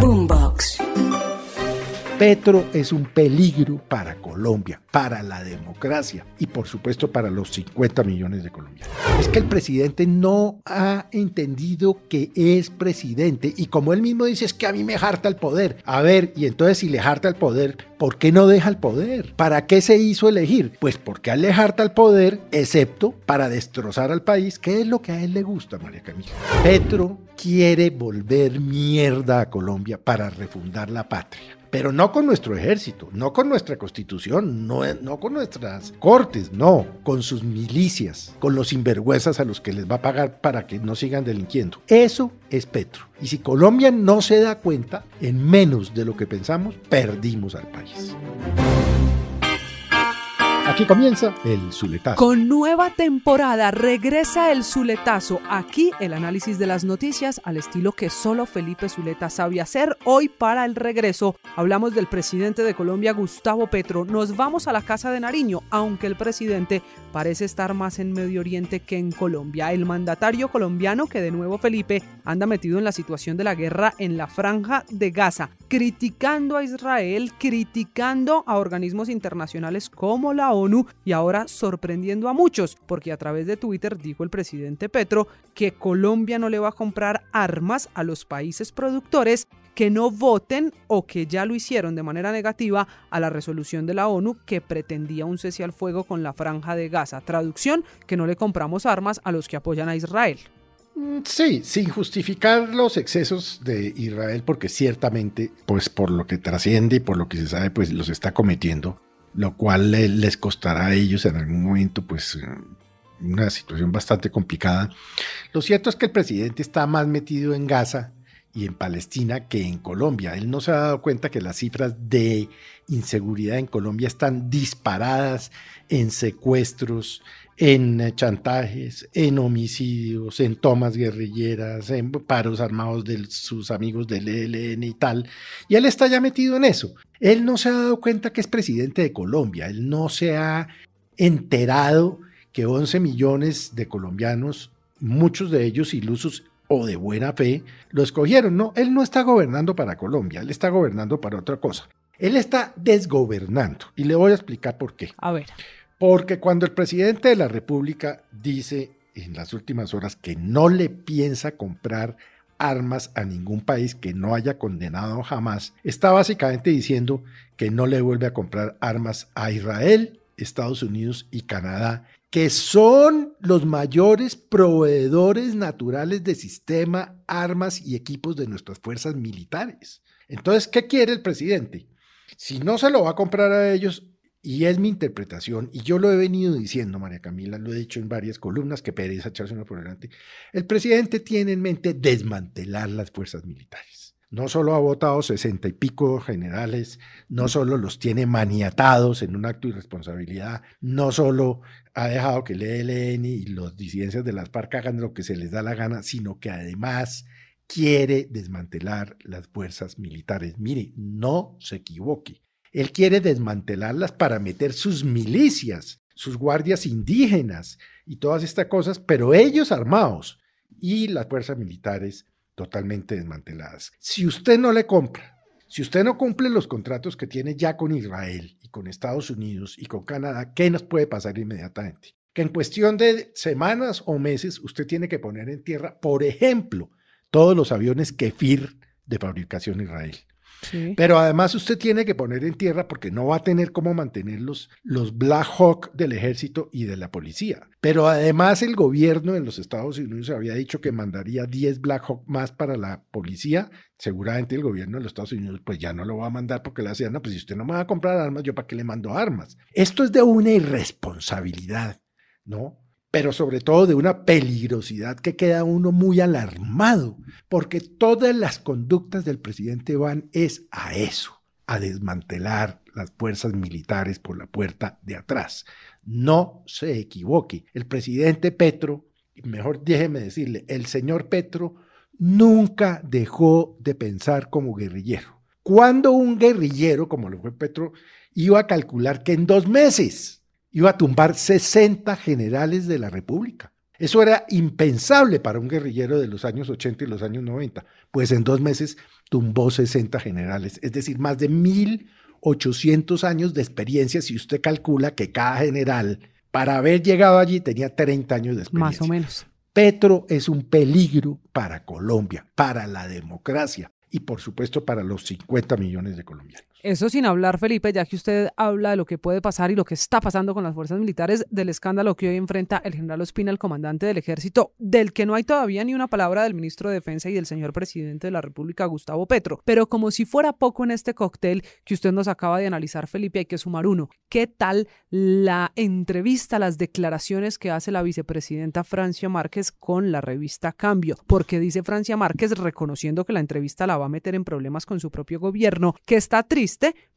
Boombox. Petro es un peligro para Colombia, para la democracia y por supuesto para los 50 millones de colombianos. Es que el presidente no ha entendido que es presidente y como él mismo dice es que a mí me harta el poder. A ver, y entonces si le harta el poder, ¿por qué no deja el poder? ¿Para qué se hizo elegir? Pues porque le harta el poder, excepto para destrozar al país, que es lo que a él le gusta, María Camila. Petro quiere volver mierda a Colombia para refundar la patria pero no con nuestro ejército, no con nuestra constitución, no, no, con nuestras cortes, no, con sus milicias, con los sinvergüenzas a los que les va a pagar para que no sigan delinquiendo. Eso es Petro. Y si Colombia no se da cuenta, en menos de lo que pensamos, perdimos al país. Aquí comienza el Zuletazo. Con nueva temporada regresa el Zuletazo. Aquí el análisis de las noticias al estilo que solo Felipe Zuleta sabe hacer. Hoy para el regreso hablamos del presidente de Colombia, Gustavo Petro. Nos vamos a la Casa de Nariño, aunque el presidente parece estar más en Medio Oriente que en Colombia. El mandatario colombiano, que de nuevo Felipe anda metido en la situación de la guerra en la franja de Gaza, criticando a Israel, criticando a organismos internacionales como la ONU y ahora sorprendiendo a muchos, porque a través de Twitter dijo el presidente Petro que Colombia no le va a comprar armas a los países productores que no voten o que ya lo hicieron de manera negativa a la resolución de la ONU que pretendía un cese al fuego con la franja de Gaza. Traducción, que no le compramos armas a los que apoyan a Israel. Sí, sin justificar los excesos de Israel, porque ciertamente, pues por lo que trasciende y por lo que se sabe, pues los está cometiendo lo cual les costará a ellos en algún momento, pues, una situación bastante complicada. Lo cierto es que el presidente está más metido en Gaza y en Palestina que en Colombia. Él no se ha dado cuenta que las cifras de inseguridad en Colombia están disparadas en secuestros, en chantajes, en homicidios, en tomas guerrilleras, en paros armados de sus amigos del ELN y tal. Y él está ya metido en eso. Él no se ha dado cuenta que es presidente de Colombia. Él no se ha enterado que 11 millones de colombianos, muchos de ellos ilusos o de buena fe, lo escogieron. No, él no está gobernando para Colombia, él está gobernando para otra cosa. Él está desgobernando. Y le voy a explicar por qué. A ver. Porque cuando el presidente de la República dice en las últimas horas que no le piensa comprar armas a ningún país que no haya condenado jamás, está básicamente diciendo que no le vuelve a comprar armas a Israel, Estados Unidos y Canadá, que son los mayores proveedores naturales de sistema, armas y equipos de nuestras fuerzas militares. Entonces, ¿qué quiere el presidente? Si no se lo va a comprar a ellos, y es mi interpretación, y yo lo he venido diciendo, María Camila, lo he dicho en varias columnas, que pereza echarse una por delante. El presidente tiene en mente desmantelar las fuerzas militares. No solo ha votado sesenta y pico generales, no solo los tiene maniatados en un acto de irresponsabilidad, no solo ha dejado que el ELN y los disidencias de las FARC hagan lo que se les da la gana, sino que además quiere desmantelar las fuerzas militares. Mire, no se equivoque. Él quiere desmantelarlas para meter sus milicias, sus guardias indígenas y todas estas cosas, pero ellos armados y las fuerzas militares totalmente desmanteladas. Si usted no le compra, si usted no cumple los contratos que tiene ya con Israel y con Estados Unidos y con Canadá, ¿qué nos puede pasar inmediatamente? Que en cuestión de semanas o meses usted tiene que poner en tierra, por ejemplo, todos los aviones Kefir de fabricación Israel. Pero además usted tiene que poner en tierra porque no va a tener cómo mantener los, Black Hawk del ejército y de la policía. Pero además el gobierno de los Estados Unidos había dicho que mandaría 10 Black Hawk más para la policía. Seguramente el gobierno de los Estados Unidos pues ya no lo va a mandar porque le decían, no, pues si usted no me va a comprar armas, yo para qué le mando armas. Esto es de una irresponsabilidad, ¿no? Pero sobre todo de una peligrosidad que queda uno muy alarmado, porque todas las conductas del presidente van es a eso, a desmantelar las fuerzas militares por la puerta de atrás. No se equivoque, el presidente Petro, mejor déjeme decirle, el señor Petro nunca dejó de pensar como guerrillero. Cuando un guerrillero, como lo fue Petro, iba a calcular que en dos meses iba a tumbar 60 generales de la República. Eso era impensable para un guerrillero de los años 80 y los años 90, pues en dos meses tumbó 60 generales, es decir, más de 1.800 años de experiencia si usted calcula que cada general, para haber llegado allí, tenía 30 años de experiencia. Más o menos. Petro es un peligro para Colombia, para la democracia y por supuesto para los 50 millones de colombianos. Eso sin hablar, Felipe, ya que usted habla de lo que puede pasar y lo que está pasando con las fuerzas militares, del escándalo que hoy enfrenta el general Ospina, el comandante del ejército, del que no hay todavía ni una palabra del ministro de Defensa y del señor presidente de la República, Gustavo Petro. Pero como si fuera poco en este cóctel que usted nos acaba de analizar, Felipe, hay que sumar uno. ¿Qué tal la entrevista, las declaraciones que hace la vicepresidenta Francia Márquez con la revista Cambio? Porque dice Francia Márquez, reconociendo que la entrevista la va a meter en problemas con su propio gobierno, que está triste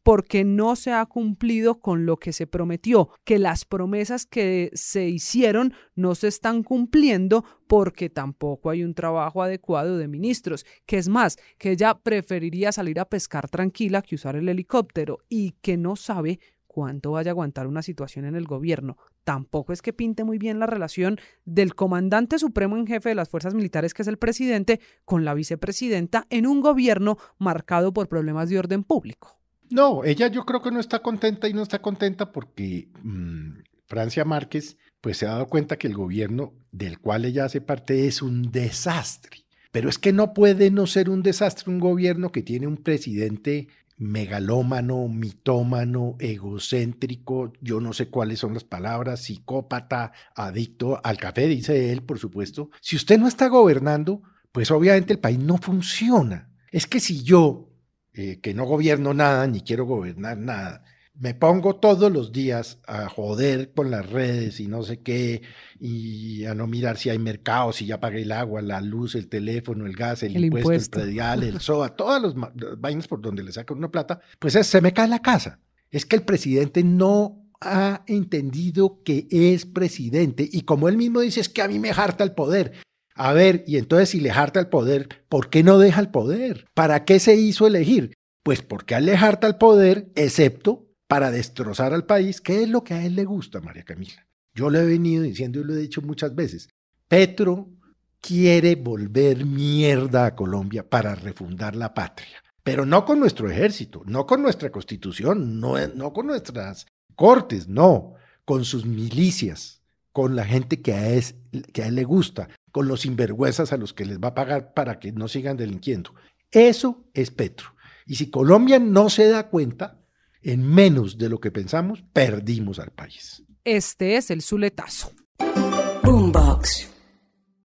porque no se ha cumplido con lo que se prometió, que las promesas que se hicieron no se están cumpliendo porque tampoco hay un trabajo adecuado de ministros, que es más, que ella preferiría salir a pescar tranquila que usar el helicóptero y que no sabe cuánto vaya a aguantar una situación en el gobierno. Tampoco es que pinte muy bien la relación del comandante supremo en jefe de las fuerzas militares, que es el presidente, con la vicepresidenta en un gobierno marcado por problemas de orden público. No, ella yo creo que no está contenta y no está contenta porque mm, Francia Márquez pues se ha dado cuenta que el gobierno del cual ella hace parte es un desastre. Pero es que no puede no ser un desastre un gobierno que tiene un presidente megalómano, mitómano, egocéntrico, yo no sé cuáles son las palabras, psicópata, adicto al café, dice él, por supuesto. Si usted no está gobernando, pues obviamente el país no funciona. Es que si yo eh, que no gobierno nada ni quiero gobernar nada. Me pongo todos los días a joder con las redes y no sé qué, y a no mirar si hay mercado, si ya pagué el agua, la luz, el teléfono, el gas, el, impuesto, el predial, el SOA, todas las vainas por donde le sacan una plata, pues se me cae la casa. Es que el presidente no ha entendido que es presidente y como él mismo dice, es que a mí me harta el poder. A ver, y entonces si le harta el poder, ¿por qué no deja el poder? ¿Para qué se hizo elegir? Pues porque le harta el poder, excepto para destrozar al país, que es lo que a él le gusta, María Camila. Yo lo he venido diciendo y lo he dicho muchas veces. Petro quiere volver mierda a Colombia para refundar la patria, pero no con nuestro ejército, no con nuestra constitución, no, con nuestras cortes, no, con sus milicias, con la gente que que a él le gusta, con los sinvergüenzas a los que les va a pagar para que no sigan delinquiendo. Eso es Petro. Y si Colombia no se da cuenta, en menos de lo que pensamos, perdimos al país. Este es el Zuletazo. Boombox.